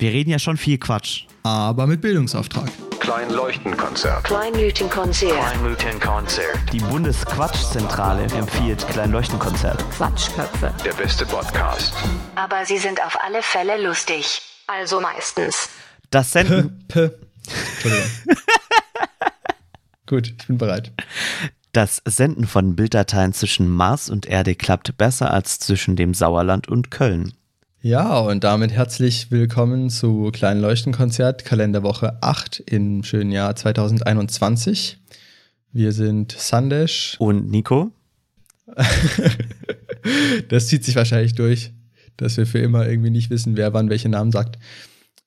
Wir reden ja schon viel Quatsch. Aber mit Bildungsauftrag. Kleinleuchtenkonzert. Kleinleuchtenkonzert. Kleinleuchtenkonzert. Die Bundesquatschzentrale empfiehlt Kleinleuchtenkonzert. Quatschköpfe. Der beste Podcast. Aber sie sind auf alle Fälle lustig. Also meistens. Das Senden, P. Entschuldigung. Gut, ich bin bereit. das Senden von Bilddateien zwischen Mars und Erde klappt besser als zwischen dem Sauerland und Köln. Ja, und damit herzlich willkommen zu Kleinen Leuchtenkonzert, Kalenderwoche 8 im schönen Jahr 2021. Wir sind Sandesh. Und Nico? Das zieht sich wahrscheinlich durch, dass wir für immer irgendwie nicht wissen, wer wann welche Namen sagt.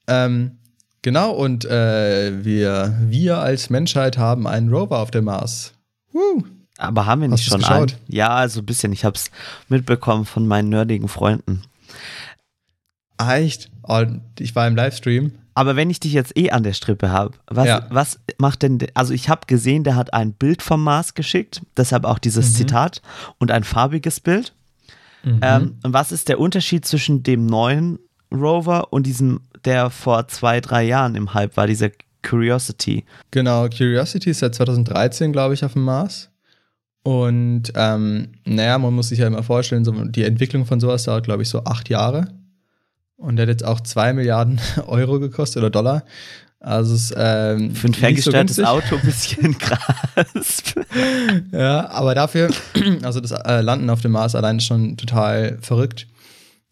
Ähm, genau, und äh, wir, wir als Menschheit haben einen Rover auf dem Mars. Woo. Aber haben wir Hast nicht du's schon einen? Ja, also ein bisschen. Ich habe es mitbekommen von meinen nerdigen Freunden. Ah, Echt? Oh, ich war im Livestream. Aber wenn ich dich jetzt eh an der Strippe habe, was, Ja. was macht denn, de- also ich habe gesehen, der hat ein Bild vom Mars geschickt, deshalb auch dieses Mhm. Zitat und ein farbiges Bild. Ähm, und was ist der Unterschied zwischen dem neuen Rover und diesem, der vor zwei, drei Jahren im Hype war, dieser Curiosity? Genau, Curiosity ist seit 2013, glaube ich, auf dem Mars. Und ähm, naja, man muss sich ja immer vorstellen, so, die Entwicklung von sowas dauert, glaube ich, so acht Jahre. Und der hat jetzt auch zwei Milliarden Euro gekostet oder Dollar. Also es ist ähm, Für ein so ferngesteuertes günstig. Auto ein bisschen krass. Ja, aber dafür, also das äh, Landen auf dem Mars allein ist schon total verrückt.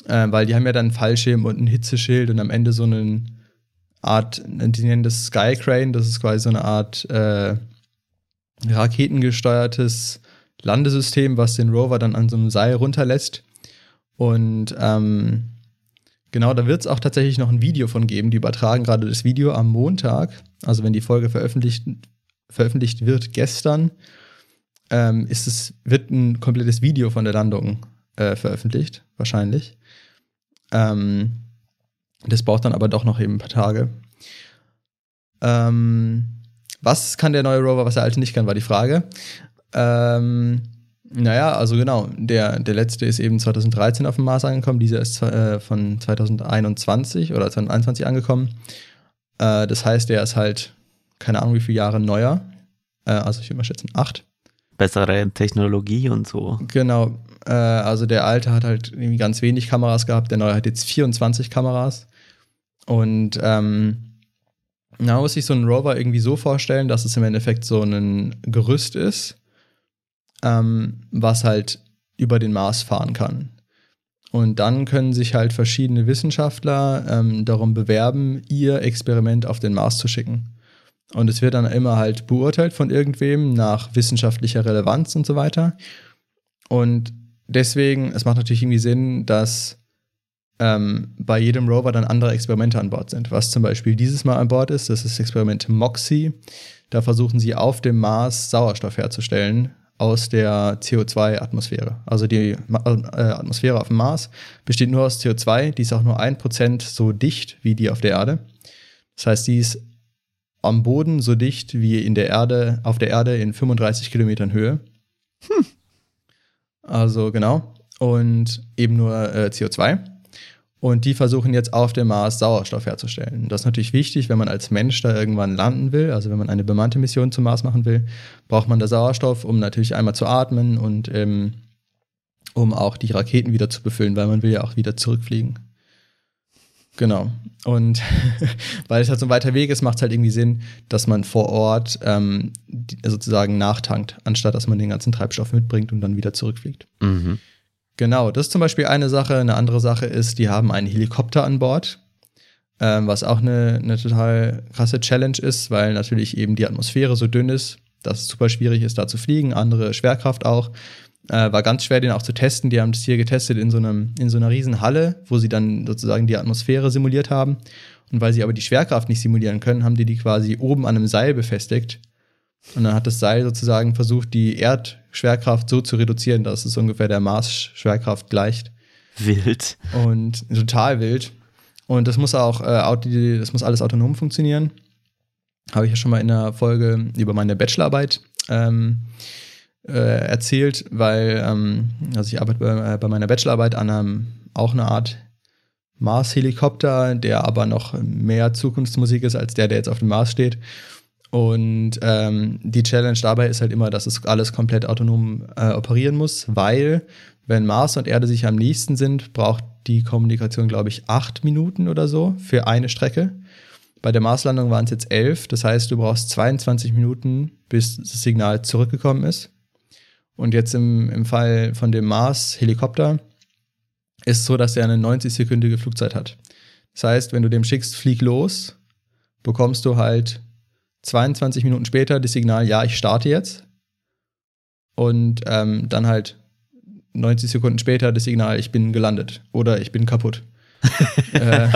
Äh, weil die haben ja dann einen Fallschirm und ein Hitzeschild und am Ende so eine Art, die nennen das Skycrane, das ist quasi so eine Art äh, raketengesteuertes Landesystem, was den Rover dann an so einem Seil runterlässt. Und ähm, genau, da wird es auch tatsächlich noch ein Video von geben. Die übertragen gerade das Video am Montag, also wenn die Folge veröffentlicht, veröffentlicht wird gestern, ähm, ist es, wird ein komplettes Video von der Landung äh, veröffentlicht, wahrscheinlich. Ähm, das braucht dann aber doch noch eben ein paar Tage. Ähm, was kann der neue Rover, was der alte nicht kann, war die Frage. Ähm, naja, also genau, der, der letzte ist eben 2013 auf dem Mars angekommen, dieser ist äh, von 2021 oder 2021 angekommen. Äh, das heißt, der ist halt, keine Ahnung, wie viele Jahre neuer. Äh, also ich würde mal schätzen, acht. Bessere Technologie und so. Genau, äh, also der alte hat halt irgendwie ganz wenig Kameras gehabt, der neue hat jetzt 24 Kameras. Und ähm, na, muss sich so ein Rover irgendwie so vorstellen, dass es im Endeffekt so ein Gerüst ist, ähm, was halt über den Mars fahren kann. Und dann können sich halt verschiedene Wissenschaftler ähm, darum bewerben, ihr Experiment auf den Mars zu schicken. Und es wird dann immer halt beurteilt von irgendwem nach wissenschaftlicher Relevanz und so weiter. Und deswegen, es macht natürlich irgendwie Sinn, dass ähm, bei jedem Rover dann andere Experimente an Bord sind. Was zum Beispiel dieses Mal an Bord ist, das ist das Experiment MOXIE. Da versuchen sie auf dem Mars Sauerstoff herzustellen aus der CO2-Atmosphäre. Also die äh, Atmosphäre auf dem Mars besteht nur aus CO2, die ist auch nur ein Prozent so dicht wie die auf der Erde. Das heißt, die ist am Boden so dicht wie in der Erde, auf der Erde in 35 Kilometern Höhe. Also genau. Und eben nur äh, CO2. Und die versuchen jetzt auf dem Mars Sauerstoff herzustellen. Das ist natürlich wichtig, wenn man als Mensch da irgendwann landen will. Also wenn man eine bemannte Mission zum Mars machen will, braucht man da Sauerstoff, um natürlich einmal zu atmen und ähm, um auch die Raketen wieder zu befüllen, weil man will ja auch wieder zurückfliegen. Genau. Und weil es halt so ein weiter Weg ist, macht es halt irgendwie Sinn, dass man vor Ort ähm, sozusagen nachtankt, anstatt dass man den ganzen Treibstoff mitbringt und dann wieder zurückfliegt. Mhm. Genau, das ist zum Beispiel eine Sache. Eine andere Sache ist, die haben einen Helikopter an Bord, ähm, was auch eine, eine total krasse Challenge ist, weil natürlich eben die Atmosphäre so dünn ist, dass es super schwierig ist, da zu fliegen. Andere Schwerkraft auch. Äh, war ganz schwer, den auch zu testen. Die haben das hier getestet in so, einem, in so einer riesen Halle, wo sie dann sozusagen die Atmosphäre simuliert haben. Und weil sie aber die Schwerkraft nicht simulieren können, haben die die quasi oben an einem Seil befestigt. Und dann hat das Seil sozusagen versucht, die Erdschwerkraft so zu reduzieren, dass es ungefähr der Mars-Schwerkraft gleicht. Wild. Und total wild. Und das muss auch, äh, das muss alles autonom funktionieren. Habe ich ja schon mal in der Folge über meine Bachelorarbeit ähm, äh, erzählt, weil ähm, also ich arbeite bei, äh, bei meiner Bachelorarbeit an einem, auch eine Art Mars-Helikopter, der aber noch mehr Zukunftsmusik ist als der, der jetzt auf dem Mars steht. Und ähm, die Challenge dabei ist halt immer, dass es alles komplett autonom äh, operieren muss, weil wenn Mars und Erde sich am nächsten sind, braucht die Kommunikation, glaube ich, acht Minuten oder so für eine Strecke. Bei der Marslandung waren es jetzt elf, das heißt, du brauchst 22 Minuten, bis das Signal zurückgekommen ist. Und jetzt im, im Fall von dem Mars-Helikopter ist es so, dass er eine 90-sekündige Flugzeit hat. Das heißt, wenn du dem schickst, flieg los, bekommst du halt 22 Minuten später das Signal, ja, ich starte jetzt. Und ähm, dann halt 90 Sekunden später das Signal, ich bin gelandet oder ich bin kaputt. Äh,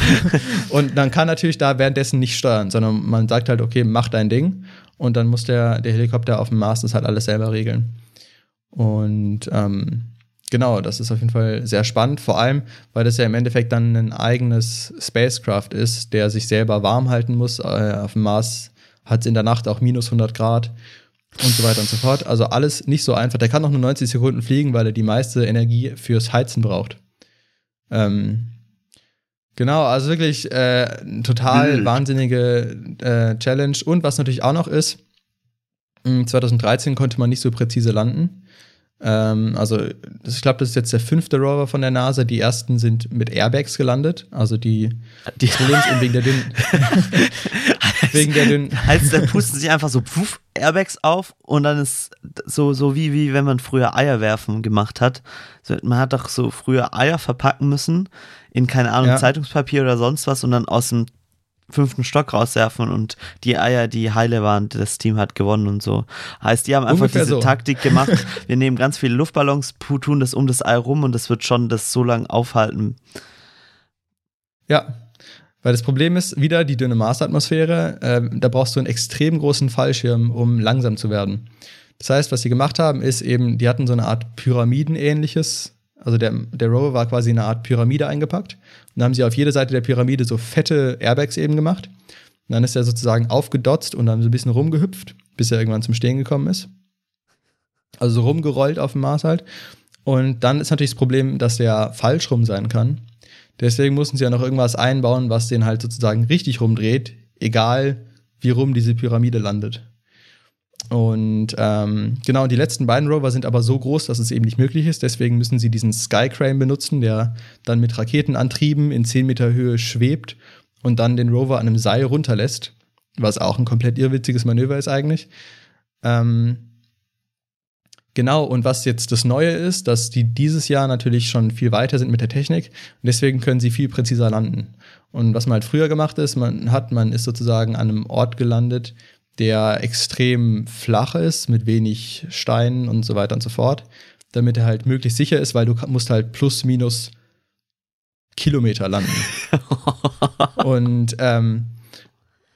und dann kann natürlich da währenddessen nicht steuern, sondern man sagt halt, okay, mach dein Ding und dann muss der, der Helikopter auf dem Mars das halt alles selber regeln. Und ähm, genau, das ist auf jeden Fall sehr spannend, vor allem, weil das ja im Endeffekt dann ein eigenes Spacecraft ist, der sich selber warm halten muss. Äh, auf dem Mars hat es in der Nacht auch minus 100 Grad und so weiter und so fort. Also alles nicht so einfach. Der kann noch nur 90 Sekunden fliegen, weil er die meiste Energie fürs Heizen braucht. Ähm, genau, also wirklich äh, total Wild. wahnsinnige äh, Challenge. Und was natürlich auch noch ist, 2013 konnte man nicht so präzise landen. Ähm, also ich glaube, das ist jetzt der fünfte Rover von der NASA. Die ersten sind mit Airbags gelandet. Also die, die Problems wegen der dünnen. wegen der dünnen. Heißt, dann pusten sich einfach so puff, Airbags auf und dann ist so, so wie, wie wenn man früher Eier werfen gemacht hat. So, man hat doch so früher Eier verpacken müssen in, keine Ahnung, ja. Zeitungspapier oder sonst was und dann aus dem fünften Stock rauswerfen und die Eier, die heile waren, das Team hat gewonnen und so. Heißt, die haben einfach Ungefähr diese so. Taktik gemacht. Wir nehmen ganz viele Luftballons, tun das um das Ei rum und das wird schon das so lange aufhalten. Ja, weil das Problem ist, wieder die dünne Marsatmosphäre, äh, da brauchst du einen extrem großen Fallschirm, um langsam zu werden. Das heißt, was sie gemacht haben, ist eben, die hatten so eine Art Pyramidenähnliches also der, der Rover war quasi eine Art Pyramide eingepackt. Und dann haben sie auf jede Seite der Pyramide so fette Airbags eben gemacht. Und dann ist er sozusagen aufgedotzt und dann so ein bisschen rumgehüpft, bis er irgendwann zum Stehen gekommen ist. Also so rumgerollt auf dem Mars halt. Und dann ist natürlich das Problem, dass der falsch rum sein kann. Deswegen mussten sie ja noch irgendwas einbauen, was den halt sozusagen richtig rumdreht, egal wie rum diese Pyramide landet. Und ähm, genau, die letzten beiden Rover sind aber so groß, dass es eben nicht möglich ist. Deswegen müssen sie diesen Skycrane benutzen, der dann mit Raketenantrieben in 10 Meter Höhe schwebt und dann den Rover an einem Seil runterlässt, was auch ein komplett irrwitziges Manöver ist eigentlich. Ähm, genau, und was jetzt das Neue ist, dass die dieses Jahr natürlich schon viel weiter sind mit der Technik und deswegen können sie viel präziser landen. Und was man halt früher gemacht ist, man hat, man ist sozusagen an einem Ort gelandet, der extrem flach ist, mit wenig Steinen und so weiter und so fort, damit er halt möglichst sicher ist, weil du musst halt plus minus Kilometer landen. und, ähm,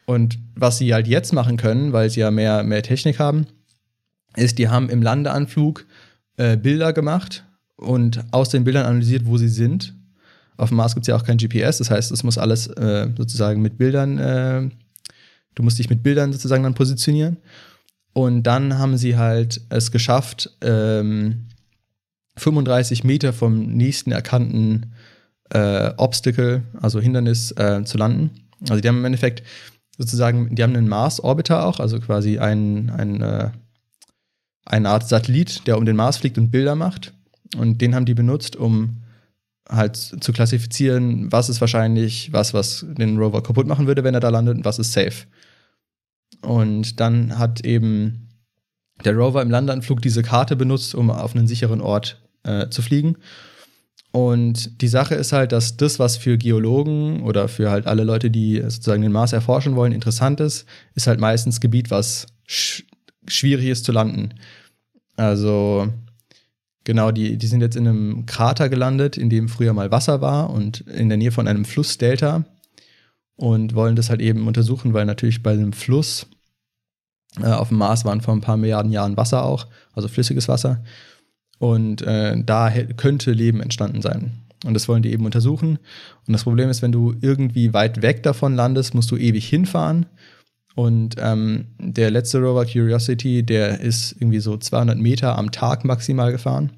und was sie halt jetzt machen können, weil sie ja mehr, mehr Technik haben, ist, die haben im Landeanflug äh, Bilder gemacht und aus den Bildern analysiert, wo sie sind. Auf dem Mars gibt es ja auch kein GPS, das heißt, es muss alles äh, sozusagen mit Bildern äh, Du musst dich mit Bildern sozusagen dann positionieren. Und dann haben sie halt es geschafft, ähm, 35 Meter vom nächsten erkannten äh, Obstacle, also Hindernis, äh, zu landen. Also die haben im Endeffekt sozusagen, die haben einen Mars-Orbiter auch, also quasi ein, ein, äh, eine Art Satellit, der um den Mars fliegt und Bilder macht. Und den haben die benutzt, um halt zu klassifizieren, was ist wahrscheinlich was, was den Rover kaputt machen würde, wenn er da landet, und was ist safe. Und dann hat eben der Rover im Landeanflug diese Karte benutzt, um auf einen sicheren Ort äh, zu fliegen. Und die Sache ist halt, dass das, was für Geologen oder für halt alle Leute, die sozusagen den Mars erforschen wollen, interessant ist, ist halt meistens Gebiet, was sch schwierig ist zu landen. Also genau, die, die sind jetzt in einem Krater gelandet, in dem früher mal Wasser war und in der Nähe von einem Flussdelta und wollen das halt eben untersuchen, weil natürlich bei einem Fluss äh, auf dem Mars waren vor ein paar Milliarden Jahren Wasser auch, also flüssiges Wasser. Und äh, da könnte Leben entstanden sein. Und das wollen die eben untersuchen. Und das Problem ist, wenn du irgendwie weit weg davon landest, musst du ewig hinfahren. Und ähm, der letzte Rover Curiosity, der ist irgendwie so 200 Meter am Tag maximal gefahren.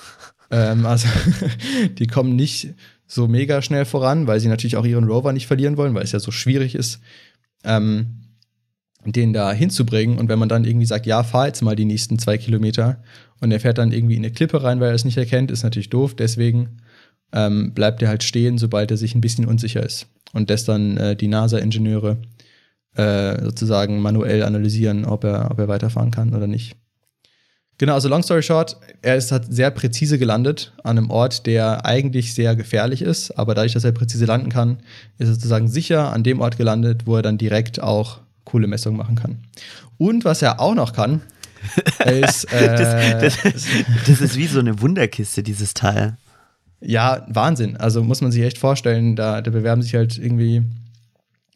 ähm, also die kommen nicht so mega schnell voran, weil sie natürlich auch ihren Rover nicht verlieren wollen, weil es ja so schwierig ist, ähm, den da hinzubringen. Und wenn man dann irgendwie sagt, ja, fahr jetzt mal die nächsten zwei Kilometer und er fährt dann irgendwie in eine Klippe rein, weil er es nicht erkennt, ist natürlich doof. Deswegen ähm, bleibt er halt stehen, sobald er sich ein bisschen unsicher ist. Und lässt dann äh, die NASA-Ingenieure äh, sozusagen manuell analysieren, ob er, ob er weiterfahren kann oder nicht. Genau, also long story short, er ist halt sehr präzise gelandet an einem Ort, der eigentlich sehr gefährlich ist, aber dadurch, dass er präzise landen kann, ist er sozusagen sicher an dem Ort gelandet, wo er dann direkt auch coole Messungen machen kann. Und was er auch noch kann, ist. Äh, das, das, das ist wie so eine Wunderkiste, dieses Teil. Ja, Wahnsinn. Also muss man sich echt vorstellen, da, da bewerben sich halt irgendwie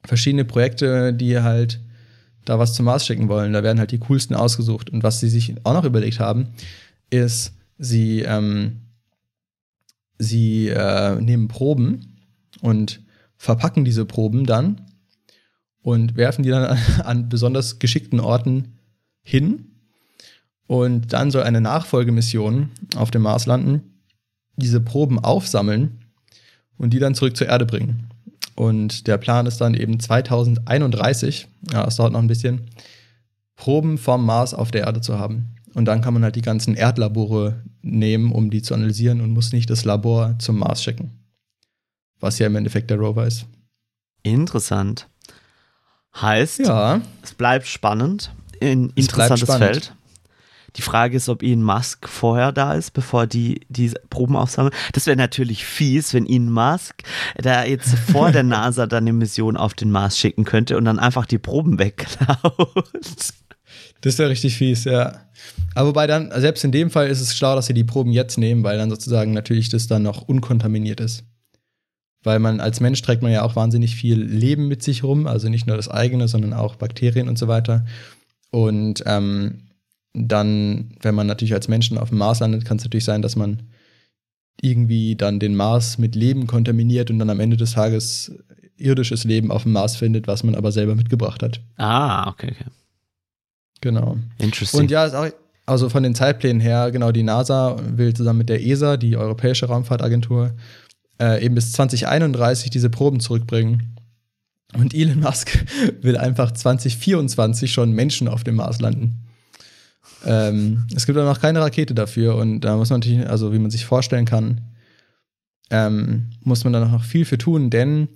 verschiedene Projekte, die halt da was zum Mars schicken wollen. Da werden halt die coolsten ausgesucht. Und was sie sich auch noch überlegt haben, ist, sie, ähm, sie äh, nehmen Proben und verpacken diese Proben dann und werfen die dann an, besonders geschickten Orten hin. Und dann soll eine Nachfolgemission auf dem Mars landen, diese Proben aufsammeln und die dann zurück zur Erde bringen. Und der Plan ist dann eben 2031, ja, es dauert noch ein bisschen, Proben vom Mars auf der Erde zu haben. Und dann kann man halt die ganzen Erdlabore nehmen, um die zu analysieren und muss nicht das Labor zum Mars schicken. Was ja im Endeffekt der Rover ist. Interessant. Heißt, Ja, es bleibt spannend, ein Es interessantes spannend. Feld. Die Frage ist, ob Elon Musk vorher da ist, bevor die die Proben aufsammeln. Das wäre natürlich fies, wenn Elon Musk da jetzt vor der NASA dann eine Mission auf den Mars schicken könnte und dann einfach die Proben wegklaut. das wäre richtig fies, ja. Aber wobei dann, selbst in dem Fall ist es schlau, dass sie die Proben jetzt nehmen, weil dann sozusagen natürlich das dann noch unkontaminiert ist. Weil man als Mensch trägt man ja auch wahnsinnig viel Leben mit sich rum, also nicht nur das eigene, sondern auch Bakterien und so weiter. Und ähm, dann, wenn man natürlich als Menschen auf dem Mars landet, kann es natürlich sein, dass man irgendwie dann den Mars mit Leben kontaminiert und dann am Ende des Tages irdisches Leben auf dem Mars findet, was man aber selber mitgebracht hat. Ah, okay, okay. Genau. Interesting. Und ja, ist auch, also von den Zeitplänen her, genau, die NASA will zusammen mit der ESA, die Europäische Raumfahrtagentur, äh, eben bis 2031 diese Proben zurückbringen. Und Elon Musk will einfach 2024 schon Menschen auf dem Mars landen. Ähm, es gibt aber noch keine Rakete dafür und da muss man natürlich, also wie man sich vorstellen kann, ähm, muss man da noch viel für tun, denn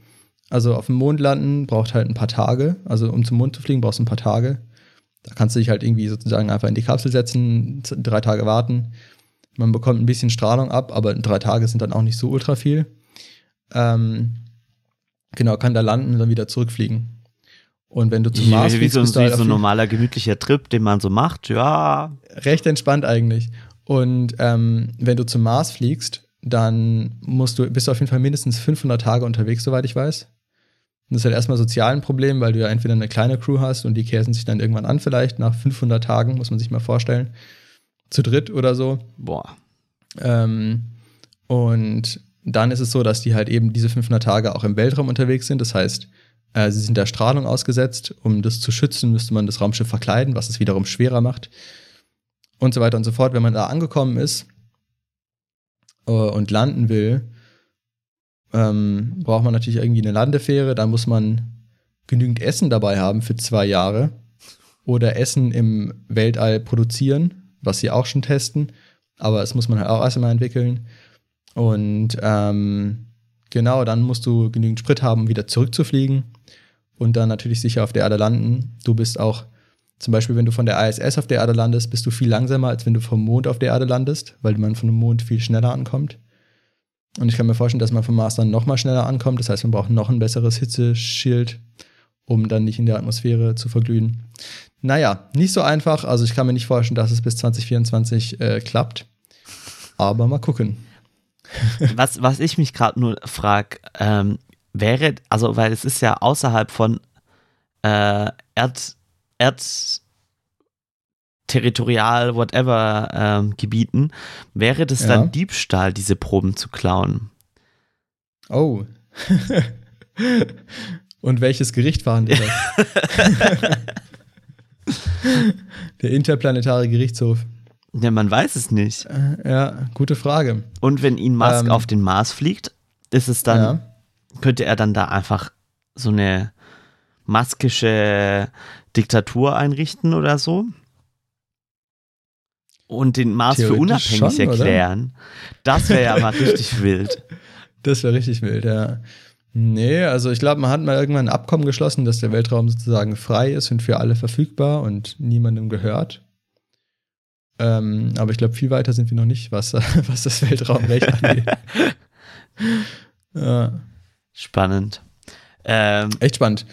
also auf dem Mond landen braucht halt ein paar Tage. Also um zum Mond zu fliegen, brauchst du ein paar Tage. Da kannst du dich halt irgendwie sozusagen einfach in die Kapsel setzen, drei Tage warten. Man bekommt ein bisschen Strahlung ab, aber drei Tage sind dann auch nicht so ultra viel. Ähm, genau, kann da landen und dann wieder zurückfliegen. Und wenn du zum Mars wie fliegst, so, bist du halt so ein normaler gemütlicher Trip, den man so macht. Ja, recht entspannt eigentlich. Und ähm, wenn du zum Mars fliegst, dann musst du, bist du auf jeden Fall mindestens 500 Tage unterwegs, soweit ich weiß. Und das ist halt erstmal sozial ein Problem, weil du ja entweder eine kleine Crew hast und die käsen sich dann irgendwann an, vielleicht nach 500 Tagen, muss man sich mal vorstellen. Zu dritt oder so. boah. Ähm, und dann ist es so, dass die halt eben diese 500 Tage auch im Weltraum unterwegs sind. Das heißt, äh, sie sind der Strahlung ausgesetzt. Um das zu schützen, müsste man das Raumschiff verkleiden, was es wiederum schwerer macht. Und so weiter und so fort. Wenn man da angekommen ist äh, und landen will, ähm, braucht man natürlich irgendwie eine Landefähre. Da muss man genügend Essen dabei haben für zwei Jahre. Oder Essen im Weltall produzieren, was sie auch schon testen aber es muss man halt auch erstmal entwickeln. Und ähm, genau, dann musst du genügend Sprit haben, wieder zurückzufliegen und dann natürlich sicher auf der Erde landen. Du bist auch, zum Beispiel, wenn du von der ISS auf der Erde landest, bist du viel langsamer, als wenn du vom Mond auf der Erde landest, weil man von dem Mond viel schneller ankommt. Und ich kann mir vorstellen, dass man vom Mars dann noch mal schneller ankommt. Das heißt, man braucht noch ein besseres Hitzeschild, um dann nicht in der Atmosphäre zu verglühen. Naja, nicht so einfach. Also ich kann mir nicht vorstellen, dass es bis 2024 äh, klappt. Aber mal gucken. Was, was ich mich gerade nur frage, ähm, wäre, also weil es ist ja außerhalb von äh, Erd, Erd territorial, whatever ähm, Gebieten, wäre das Ja. dann Diebstahl, diese Proben zu klauen? Oh. Und welches Gericht verhandelt das? Der interplanetare Gerichtshof. Ja, man weiß es nicht. Äh, Ja, gute Frage. Und wenn ihn Musk Ähm. auf den Mars fliegt, ist es dann, Ja. könnte er dann da einfach so eine maskische Diktatur einrichten oder so? Und den Mars für unabhängig schon, oder? erklären. Das wäre ja mal richtig wild. Das wäre richtig wild, ja. Nee, also ich glaube, man hat mal irgendwann ein Abkommen geschlossen, dass der Weltraum sozusagen frei ist und für alle verfügbar und niemandem gehört. Ähm, aber ich glaube, viel weiter sind wir noch nicht, was, was das Weltraumrecht angeht. ja, Spannend. Ähm, echt spannend.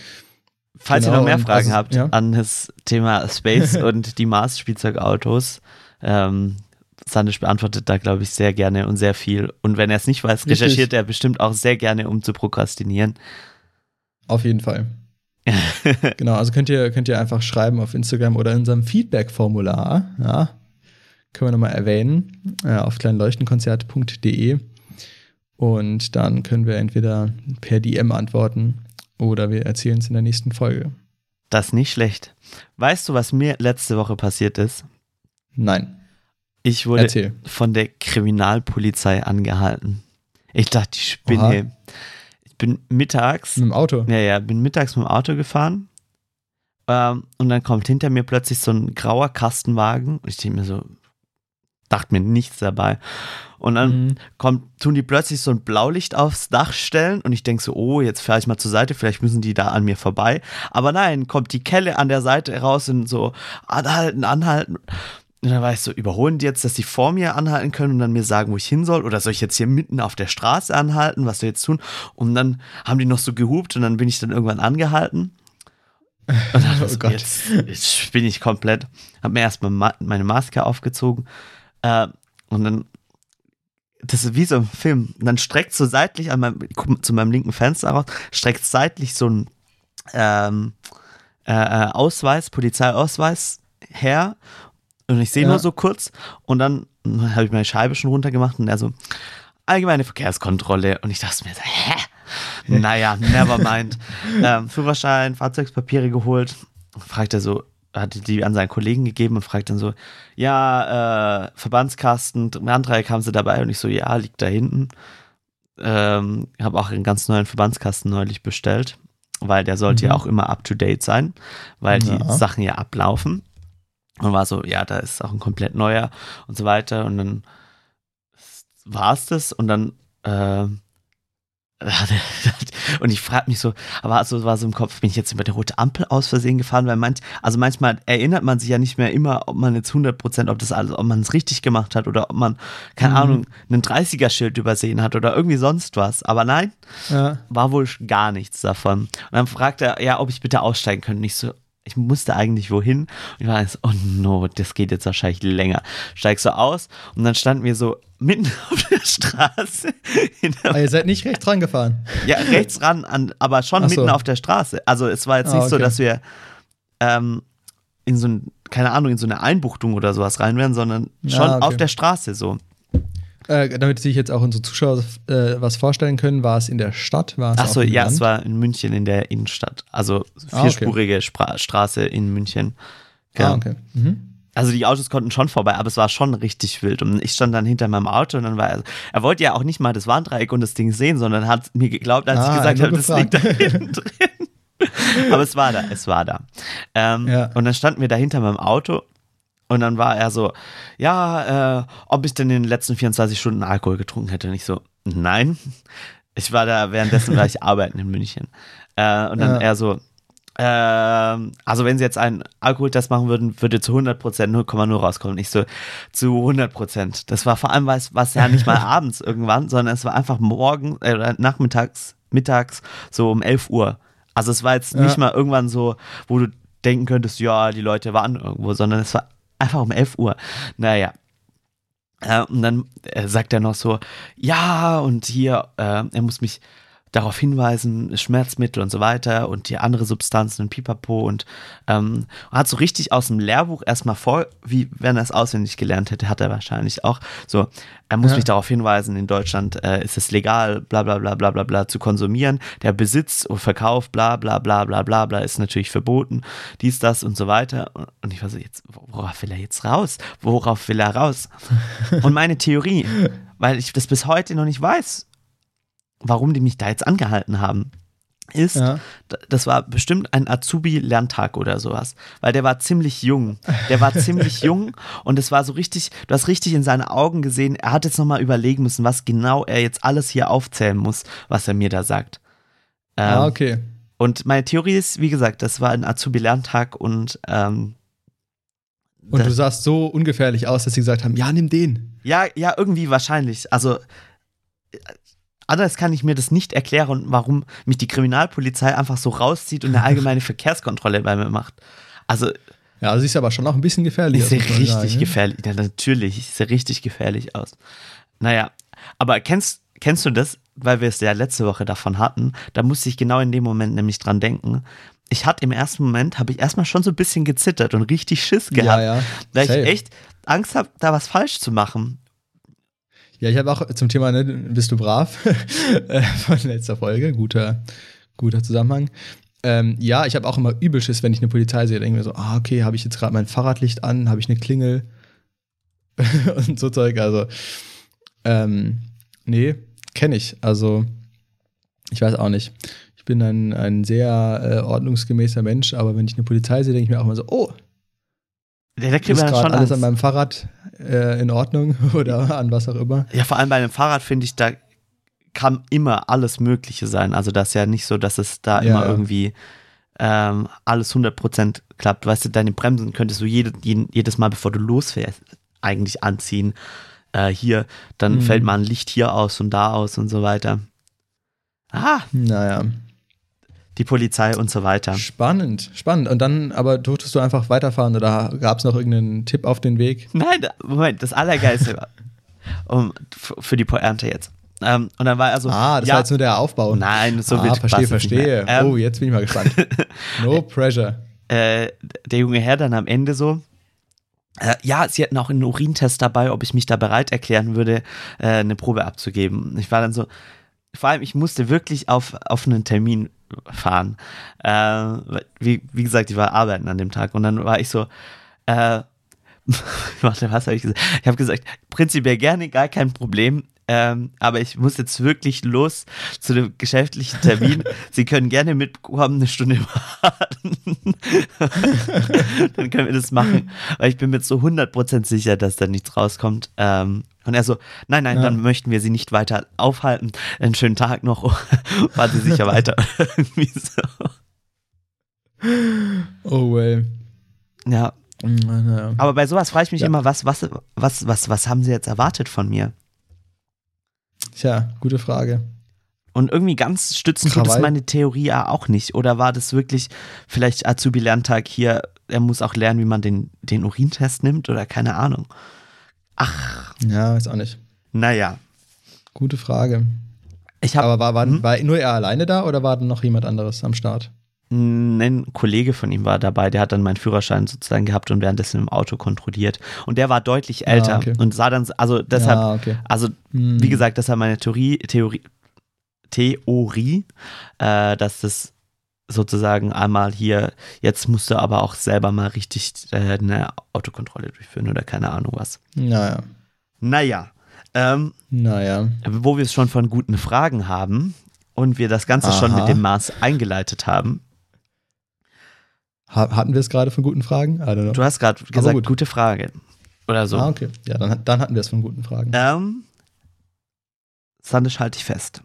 falls Genau, ihr noch mehr und Fragen also, habt ja. an das Thema Space und die Mars-Spielzeugautos, ähm, Sandisch beantwortet da, glaube ich, sehr gerne und sehr viel. Und wenn er es nicht weiß, Richtig. recherchiert er bestimmt auch sehr gerne, um zu prokrastinieren. Auf jeden Fall. genau, also könnt ihr, könnt ihr einfach schreiben auf Instagram oder in unserem Feedback-Formular. Ja, können wir nochmal erwähnen, äh, auf kleinleuchtenkonzert.de. Und dann können wir entweder per DM antworten oder wir erzählen es in der nächsten Folge. Das ist nicht schlecht. Weißt du, was mir letzte Woche passiert ist? Nein, Ich wurde erzähl. von der Kriminalpolizei angehalten. Ich dachte, ich spinne. Oha. Ich bin mittags, Mit dem Auto. ja, ja, bin mittags mit dem Auto gefahren. Ähm, und dann kommt hinter mir plötzlich so ein grauer Kastenwagen. Und ich denke mir so, dachte mir nichts dabei. Und dann Mhm. kommt, tun die plötzlich so ein Blaulicht aufs Dach stellen und ich denke so, oh, jetzt fahre ich mal zur Seite, vielleicht müssen die da an mir vorbei. Aber nein, kommt die Kelle an der Seite raus und so, anhalten, anhalten. Und dann war ich so, überholen die jetzt, dass die vor mir anhalten können und dann mir sagen, wo ich hin soll? Oder soll ich jetzt hier mitten auf der Straße anhalten? Was soll ich jetzt tun? Und dann haben die noch so gehupt und dann bin ich dann irgendwann angehalten. Und dann Oh Gott. jetzt, jetzt bin ich komplett. Hab mir erstmal ma meine Maske aufgezogen. Äh, und dann, das ist wie so ein Film. Und dann streckt so seitlich an meinem, ich guck zu meinem linken Fenster raus, streckt seitlich so ein ähm, äh, äh, Ausweis, Polizeiausweis her. Und ich sehe Ja. nur so kurz. Und dann habe ich meine Scheibe schon runtergemacht und er so, allgemeine Verkehrskontrolle. Und ich dachte mir so, hä? Naja, never mind. ähm, Führerschein, Fahrzeugspapiere geholt. Fragt er so, hatte die an seinen Kollegen gegeben und fragt dann so, ja, äh, Verbandskasten, Handreieck haben sie dabei? Und ich so, ja, liegt da hinten. Ähm, habe auch einen ganz neuen Verbandskasten neulich bestellt, weil der sollte ja auch immer up to date sein, weil die Ja. Sachen ja ablaufen. Und war so, ja, da ist auch ein komplett neuer und so weiter. Und dann war es das und dann äh, und ich frage mich so, aber also war so im Kopf, bin ich jetzt über die rote Ampel aus Versehen gefahren, weil manch, also manchmal erinnert man sich ja nicht mehr immer, ob man jetzt 100 Prozent, ob das alles, ob man es richtig gemacht hat oder ob man, keine Mhm. Ahnung, einen 30er-Schild übersehen hat oder irgendwie sonst was. Aber nein, Ja. war wohl gar nichts davon. Und dann fragt er, ja, ob ich bitte aussteigen könnte. Und ich so, ich musste eigentlich wohin. Und ich war so, oh no, das geht jetzt wahrscheinlich länger. Steigst so aus und dann standen wir so mitten auf der Straße. Aber ihr seid nicht rechts rangefahren. ja, rechts ran, an, aber schon so. mitten auf der Straße. Also es war jetzt Ah, nicht so, okay. dass wir ähm, in so ein, keine Ahnung, in so eine Einbuchtung oder sowas rein wären, sondern Ja, schon Ah, okay. auf der Straße so. Äh, damit sich jetzt auch unsere Zuschauer äh, was vorstellen können, war es in der Stadt? War es Achso, ja, Land? es war in München in der Innenstadt. Also Ah, okay. vierspurige Straße in München. Genau. Ah, okay. Mhm. Also die Autos konnten schon vorbei, aber es war schon richtig wild. Und ich aber hinter meinem Auto und dann war er, er wollte ja auch nicht mal das Warndreieck und das Ding sehen, sondern hat mir geglaubt, als Ah, ich gesagt habe, das liegt da gefragt. hinten drin. Aber es war da, es war da. Ähm, Ja. Und dann standen wir da hinter meinem Auto und dann war er so, ja, äh, ob ich denn in den letzten 24 Stunden Alkohol getrunken hätte. Und ich so, nein. Ich war da, währenddessen war ich arbeiten in München. Äh, und dann Ja. er so, also wenn sie jetzt einen Alkoholtest machen würden, würde zu 100% 0,0 rauskommen. Und ich so, zu 100%. Das war vor allem, weil es war ja nicht mal abends irgendwann, sondern es war einfach morgen, äh, nachmittags, mittags, so um 11 Uhr. Also es war jetzt Ja. nicht mal irgendwann so, wo du denken könntest, ja, die Leute waren irgendwo, sondern es war einfach um 11 Uhr. Naja. Äh, und dann äh, sagt er noch so, ja, und hier, äh, er muss mich darauf hinweisen, Schmerzmittel und so weiter und die andere Substanzen und Pipapo und ähm, hat so richtig aus dem Lehrbuch erstmal vor, wie wenn er es auswendig gelernt hätte, hat er wahrscheinlich auch. So, er muss Ja. mich darauf hinweisen, in Deutschland äh, ist es legal, bla bla bla bla bla bla zu konsumieren. Der Besitz und Verkauf, bla bla bla bla bla bla ist natürlich verboten, dies, das und so weiter. Und ich war so, jetzt, worauf will er jetzt raus? Worauf will er raus? Und meine Theorie, weil ich das bis heute noch nicht weiß, warum die mich da jetzt angehalten haben, ist, Ja. das war bestimmt ein Azubi-Lerntag oder sowas, weil der war ziemlich jung. Der war ziemlich jung und es war so richtig, du hast richtig in seine Augen gesehen, er hat jetzt nochmal überlegen müssen, was genau er jetzt alles hier aufzählen muss, was er mir da sagt. Ähm, ah, okay. Und meine Theorie ist, wie gesagt, das war ein Azubi-Lerntag und ähm, Und du sahst so ungefährlich aus, dass sie gesagt haben, ja, nimm den. Ja, ja, irgendwie wahrscheinlich. Also äh, anders kann ich mir das nicht erklären, warum mich die Kriminalpolizei einfach so rauszieht und eine allgemeine Verkehrskontrolle bei mir macht. Also Ja, also siehst aber schon noch ein bisschen gefährlich muss man richtig sagen, ne? gefährlich. Ja, natürlich, ich sehe richtig gefährlich aus. Naja, aber kennst, kennst du das, weil wir es ja letzte Woche davon hatten, da musste ich genau in dem Moment nämlich dran denken. Ich hatte im ersten Moment, habe ich erstmal schon so ein bisschen gezittert und richtig Schiss gehabt, Ja, ja. weil ich echt Angst habe, da was falsch zu machen. Ja, ich habe auch zum Thema, ne, bist du brav? Äh, Von letzter Folge, guter, guter Zusammenhang. Ähm, ja, ich habe auch immer Übelschiss, wenn ich eine Polizei sehe. Denke mir so, ah, okay, habe ich jetzt gerade mein Fahrradlicht an, habe ich eine Klingel und so Zeug. Also, ähm, nee, kenne ich. Also, ich weiß auch nicht. Ich bin ein, ein sehr äh, ordnungsgemäßer Mensch, aber wenn ich eine Polizei sehe, denke ich mir auch immer so, oh, Da kriegt ist schon alles an meinem Fahrrad äh, in Ordnung oder an was auch immer. Ja, vor allem bei einem Fahrrad finde ich, da kann immer alles Mögliche sein. Also das ist ja nicht so, dass es da Ja, immer irgendwie ähm, alles 100% klappt. Weißt du, deine Bremsen könntest du jede, jeden, jedes Mal, bevor du losfährst, eigentlich anziehen. Äh, hier, dann Mhm. fällt mal ein Licht hier aus und da aus und so weiter. Ah, Naja. Die Polizei und so weiter. Spannend, spannend. Und dann aber durftest du einfach weiterfahren oder gab es noch irgendeinen Tipp auf den Weg? Nein, Moment, das Allergeilste war, um, für die Pointe jetzt. Ähm, und dann war er so, ah, das ja, war jetzt nur der Aufbau. nein, so ah, wild verstehe, verstehe. Ähm, oh, jetzt bin ich mal gespannt. No pressure. äh, der junge Herr dann am Ende so, äh, ja, sie hatten auch einen Urintest dabei, ob ich mich da bereit erklären würde, äh, eine Probe abzugeben. Ich war dann so, vor allem, ich musste wirklich auf, auf einen Termin fahren. Äh, wie, wie gesagt, ich war arbeiten an dem Tag und dann war ich so, äh, warte, was habe ich gesagt? Ich habe gesagt, prinzipiell gerne, gar kein Problem. Ähm, aber ich muss jetzt wirklich los zu dem geschäftlichen Termin. Sie können gerne mitkommen, eine Stunde warten. Dann können wir das machen. Weil ich bin mir zu 100% sicher, dass da nichts rauskommt. Ähm, und er so, nein, nein, Ja. dann möchten wir Sie nicht weiter aufhalten. Einen schönen Tag noch. Fahren Sie sicher weiter. Irgendwie so. Oh, well. Ja, Naja. aber bei sowas frage ich mich Ja. immer, was, was, was, was, was haben Sie jetzt erwartet von mir? Tja, gute Frage. Und irgendwie ganz stützen tut es meine Theorie ja auch nicht. Oder war das wirklich vielleicht Azubi-Lerntag hier, er muss auch lernen, wie man den, den Urintest nimmt oder keine Ahnung. Ach, Ja, weiß auch nicht. naja. Gute Frage. Ich habe Aber war, war, Hm? war nur er alleine da oder war dann noch jemand anderes am Start? ein Kollege von ihm war dabei, der hat dann meinen Führerschein sozusagen gehabt und währenddessen im Auto kontrolliert. Und der war deutlich älter Ah, okay. und sah dann, also deshalb, ja, okay. also Hm. wie gesagt, das war meine Theorie, Theorie, Theorie äh, dass das sozusagen einmal hier, jetzt musst du aber auch selber mal richtig äh, eine Autokontrolle durchführen oder keine Ahnung was. Naja. Naja, ähm, Naja. wo wir es schon von guten Fragen haben und wir das Ganze schon Aha. mit dem Maß eingeleitet haben. Ha hatten wir es gerade von guten Fragen? I don't know. Du hast gerade gesagt, gut. gute Frage. Oder so. Ah, okay. Ja, dann, dann hatten wir es von guten Fragen. Ähm, Sandisch, halte ich fest.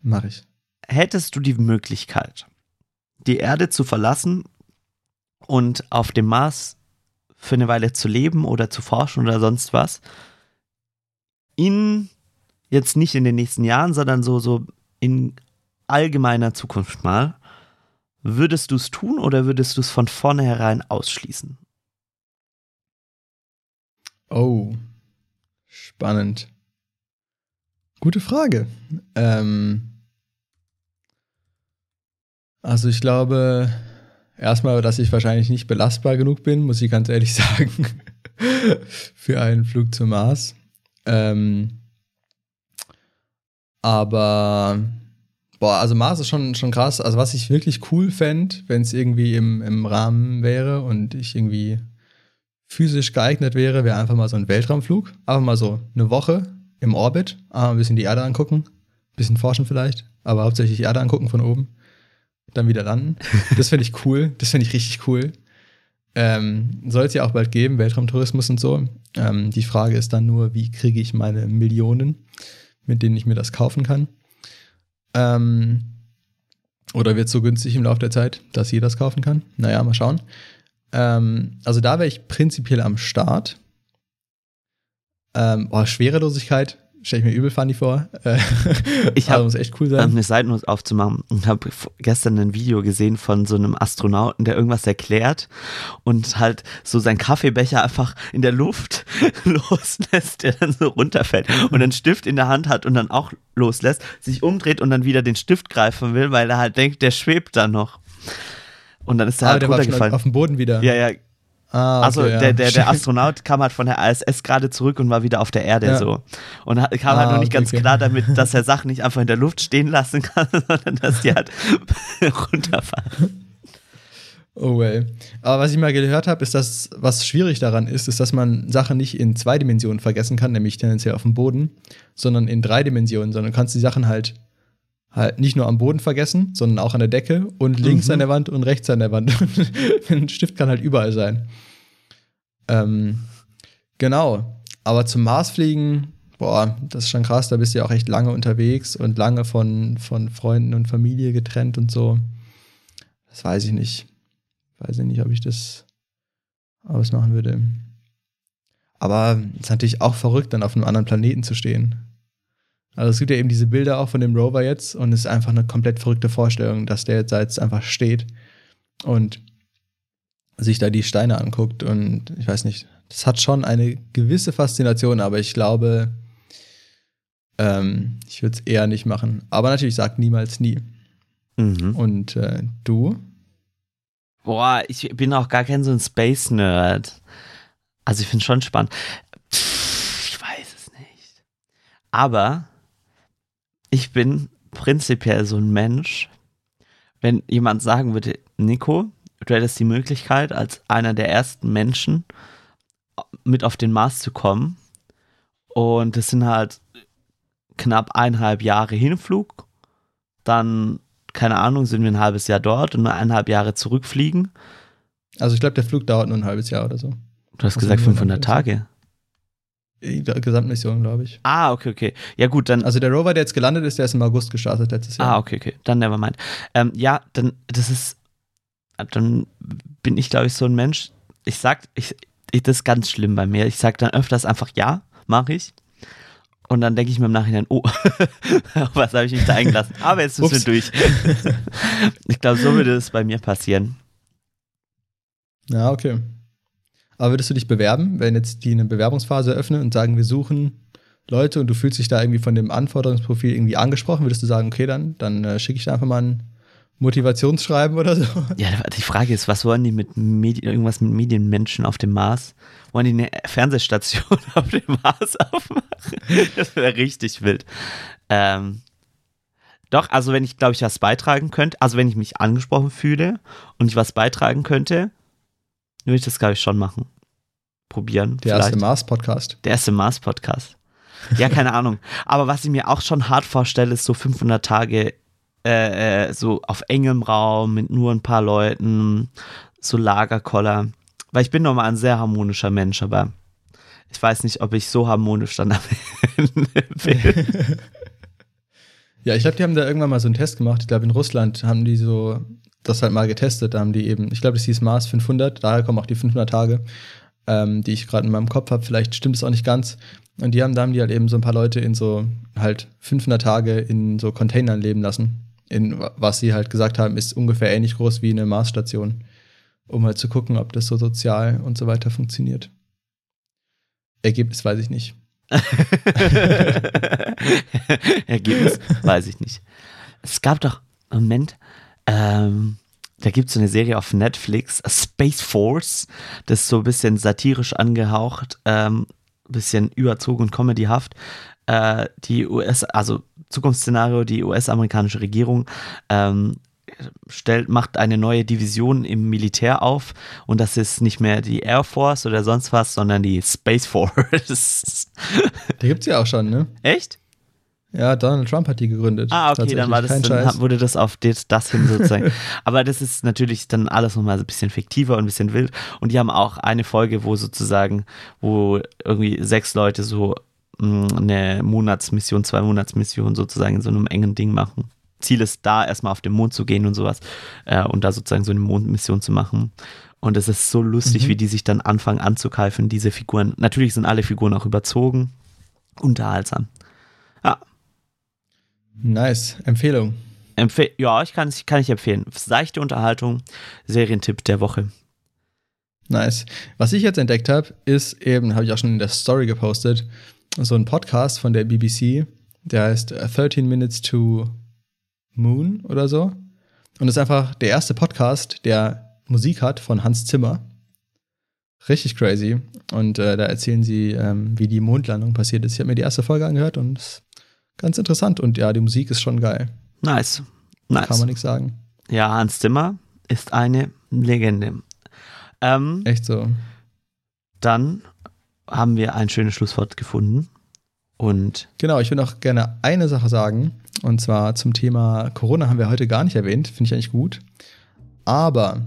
Mach ich. Hättest du die Möglichkeit, die Erde zu verlassen und auf dem Mars für eine Weile zu leben oder zu forschen oder sonst was, in jetzt nicht in den nächsten Jahren, sondern so, so in allgemeiner Zukunft mal, würdest du es tun oder würdest du es von vornherein ausschließen? Oh, spannend. Gute Frage. Ähm, also ich glaube erstmal, dass ich wahrscheinlich nicht belastbar genug bin, muss ich ganz ehrlich sagen, für einen Flug zum Mars. Ähm, aber boah, also Mars ist schon, schon krass. Also was ich wirklich cool fände, wenn es irgendwie im, im Rahmen wäre und ich irgendwie physisch geeignet wäre, wäre einfach mal so ein Weltraumflug. Einfach mal so eine Woche im Orbit, ein bisschen die Erde angucken. Bisschen forschen vielleicht, aber hauptsächlich Erde angucken von oben. Dann wieder landen. Das finde ich cool. Das finde ich richtig cool. Ähm, Soll es ja auch bald geben, Weltraumtourismus und so. Ähm, die Frage ist dann nur, wie kriege ich meine Millionen, mit denen ich mir das kaufen kann. Ähm, oder wird es so günstig im Laufe der Zeit, dass jeder das kaufen kann? Naja, mal schauen. Ähm, also da wäre ich prinzipiell am Start. Ähm, boah, Schwerelosigkeit stelle ich mir übel funny vor. Äh, Ich aber hab- muss echt cool um sein. eine Seitennote aufzumachen und habe gestern ein Video gesehen von so einem Astronauten, der irgendwas erklärt und halt so seinen Kaffeebecher einfach in der Luft loslässt, der dann so runterfällt und einen Stift in der Hand hat und dann auch loslässt, sich umdreht und dann wieder den Stift greifen will, weil er halt denkt, der schwebt da noch. Und dann ist er halt der runtergefallen. auf dem Boden wieder. Ja, ja, Ah, okay, also der, der, der Astronaut kam halt von der ISS gerade zurück und war wieder auf der Erde Ja. so. Und kam halt Ah, noch nicht okay, ganz okay. klar damit, dass er Sachen nicht einfach in der Luft stehen lassen kann, sondern dass die halt runterfallen. Oh well. Aber was ich mal gehört habe, ist, dass was schwierig daran ist, ist, dass man Sachen nicht in zwei Dimensionen vergessen kann, nämlich tendenziell auf dem Boden, sondern in drei Dimensionen, sondern kannst die Sachen halt halt nicht nur am Boden vergessen, sondern auch an der Decke und links Mhm. an der Wand und rechts an der Wand. Ein Stift kann halt überall sein. Ähm, genau. Aber zum Mars fliegen, boah, das ist schon krass, da bist du ja auch echt lange unterwegs und lange von, von Freunden und Familie getrennt und so. Das weiß ich nicht. Weiß ich nicht, ob ich das ausmachen würde. Aber es ist natürlich auch verrückt, dann auf einem anderen Planeten zu stehen. Also es gibt ja eben diese Bilder auch von dem Rover jetzt und es ist einfach eine komplett verrückte Vorstellung, dass der jetzt da jetzt einfach steht und sich da die Steine anguckt und ich weiß nicht, das hat schon eine gewisse Faszination, aber ich glaube, ähm, ich würde es eher nicht machen. Aber natürlich sagt niemals nie. Mhm. Und äh, du? Boah, ich bin auch gar kein so ein Space-Nerd. Also ich finde schon spannend. Pff, Ich weiß es nicht. Aber ich bin prinzipiell so ein Mensch, wenn jemand sagen würde, Nico, du hättest die Möglichkeit, als einer der ersten Menschen mit auf den Mars zu kommen. Und es sind halt knapp eineinhalb Jahre Hinflug. Dann, keine Ahnung, sind wir ein halbes Jahr dort und eineinhalb Jahre zurückfliegen. Also ich glaube, der Flug dauert nur ein halbes Jahr oder so. Du hast Also gesagt nur 500 noch- Tage. Die Gesamtmission, glaube ich. Ah, okay, okay. Ja gut, dann. Also der Rover, der jetzt gelandet ist, der ist im August gestartet letztes Jahr. ah, okay, okay. Dann never mind. Ähm, ja, dann, das ist. Dann bin ich, glaube ich, so ein Mensch. Ich sag, ich, ich, das ist ganz schlimm bei mir. Ich sag dann öfters einfach ja, mache ich. Und dann denke ich mir im Nachhinein, oh, was habe ich mich da eingelassen? Aber jetzt müssen wir durch. ich glaube, so würde es bei mir passieren. Ja, okay. Aber würdest du dich bewerben, wenn jetzt die eine Bewerbungsphase eröffnen und sagen, wir suchen Leute und du fühlst dich da irgendwie von dem Anforderungsprofil irgendwie angesprochen, würdest du sagen, okay, dann, dann äh, schicke ich da einfach mal ein Motivationsschreiben oder so? Ja, die Frage ist, was wollen die mit Medi irgendwas mit Medienmenschen auf dem Mars? Wollen die eine Fernsehstation auf dem Mars aufmachen? Das wäre richtig wild. Ähm, doch, also wenn ich, glaube ich, was beitragen könnte, also wenn ich mich angesprochen fühle und ich was beitragen könnte, würde ich das, glaube ich, schon machen. Probieren. Der vielleicht. erste Mars-Podcast. Der erste Mars-Podcast. Ja, keine Ahnung. Aber was ich mir auch schon hart vorstelle, ist so 500 Tage äh, äh, so auf engem Raum mit nur ein paar Leuten, so Lagerkoller. Weil ich bin nochmal ein sehr harmonischer Mensch, aber ich weiß nicht, ob ich so harmonisch dann am Ende bin. Ja, ich glaube, die haben da irgendwann mal so einen Test gemacht. Ich glaube, in Russland haben die so das halt mal getestet. Da haben die eben, ich glaube, das hieß Mars 500. Daher kommen auch die 500 Tage, ähm, die ich gerade in meinem Kopf habe. Vielleicht stimmt es auch nicht ganz. Und die haben, da haben die halt eben so ein paar Leute in so halt 500 Tage in so Containern leben lassen. In was sie halt gesagt haben, ist ungefähr ähnlich groß wie eine Marsstation. Um halt zu gucken, ob das so sozial und so weiter funktioniert. Ergebnis weiß ich nicht. Ergebnis? Weiß ich nicht. Es gab doch, Moment, ähm, da gibt es so eine Serie auf Netflix, Space Force, das ist so ein bisschen satirisch angehaucht, ähm, bisschen überzogen und comedyhaft. Äh, die US, also Zukunftsszenario, die US-amerikanische Regierung ähm, stellt, macht eine neue Division im Militär auf und das ist nicht mehr die Air Force oder sonst was, sondern die Space Force. Da gibt's ja auch schon, ne? Echt? Ja, Donald Trump hat die gegründet. Ah, okay, dann war das, dann wurde das auf das, das hin sozusagen. Aber das ist natürlich dann alles nochmal so ein bisschen fiktiver und ein bisschen wild. Und die haben auch eine Folge, wo sozusagen, wo irgendwie sechs Leute so mh, eine Monatsmission, zwei Monatsmission sozusagen in so einem engen Ding machen. Ziel ist da, erstmal auf den Mond zu gehen und sowas äh, und da sozusagen so eine Mondmission zu machen. Und es ist so lustig, Mhm. wie die sich dann anfangen anzugreifen, diese Figuren. Natürlich sind alle Figuren auch überzogen, unterhaltsam. Ja, Nice. Empfehlung. Empfe ja, ich kann, es- kann ich empfehlen. Seichte Unterhaltung, Serientipp der Woche. Nice. Was ich jetzt entdeckt habe, ist eben, habe ich auch schon in der Story gepostet, so ein Podcast von der BBC, der heißt äh, 13 Minutes to Moon oder so. Und das ist einfach der erste Podcast, der Musik hat von Hans Zimmer. Richtig crazy. Und äh, da erzählen sie, ähm, wie die Mondlandung passiert ist. Ich habe mir die erste Folge angehört und es ganz interessant. Und ja, die Musik ist schon geil. Nice. Kann Nice. man nichts sagen. Ja, Hans Zimmer ist eine Legende. Ähm, Echt so. dann haben wir ein schönes Schlusswort gefunden. Und Genau, ich will noch gerne eine Sache sagen. Und zwar zum Thema Corona haben wir heute gar nicht erwähnt. Finde ich eigentlich gut. Aber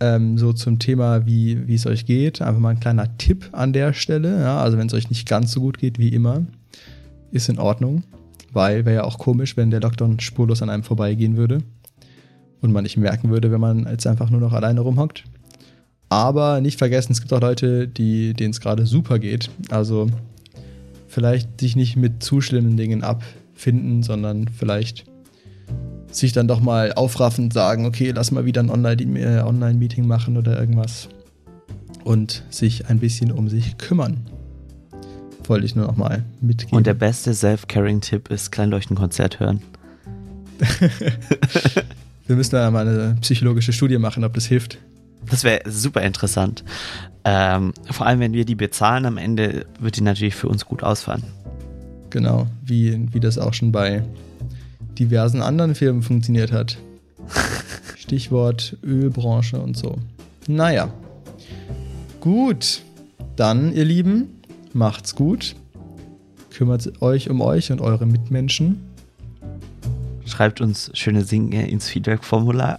ähm, so zum Thema, wie, wie es euch geht, einfach mal ein kleiner Tipp an der Stelle. Ja, also wenn es euch nicht ganz so gut geht wie immer, ist in Ordnung. Weil wäre ja auch komisch, wenn der Lockdown spurlos an einem vorbeigehen würde. Und man nicht merken würde, wenn man jetzt einfach nur noch alleine rumhockt. Aber nicht vergessen, es gibt auch Leute, die, denen es gerade super geht. Also vielleicht sich nicht mit zu schlimmen Dingen abfinden, sondern vielleicht sich dann doch mal aufraffen und sagen, okay, lass mal wieder ein äh, Online-Meeting machen oder irgendwas und sich ein bisschen um sich kümmern. Wollte ich nur noch mal mitgeben. Und der beste Self-Caring-Tipp ist Kleinleuchtenkonzert hören. Wir müssen da mal eine psychologische Studie machen, ob das hilft. Das wäre super interessant. Ähm, vor allem, wenn wir die bezahlen, am Ende wird die natürlich für uns gut ausfallen. Genau, wie, wie das auch schon bei diversen anderen Firmen funktioniert hat. Stichwort Ölbranche und so. Naja. Gut. Dann, ihr Lieben, macht's gut. Kümmert euch um euch und eure Mitmenschen. Schreibt uns schöne Dinge ins Feedback-Formular.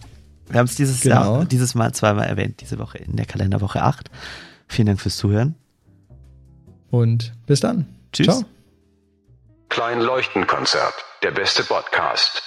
Wir haben es dieses Genau. Jahr, dieses Mal zweimal erwähnt, diese Woche in der Kalenderwoche 8. Vielen Dank fürs Zuhören. Und bis dann. Tschüss. Ciao. Klein Leuchtenkonzert. Der beste Podcast.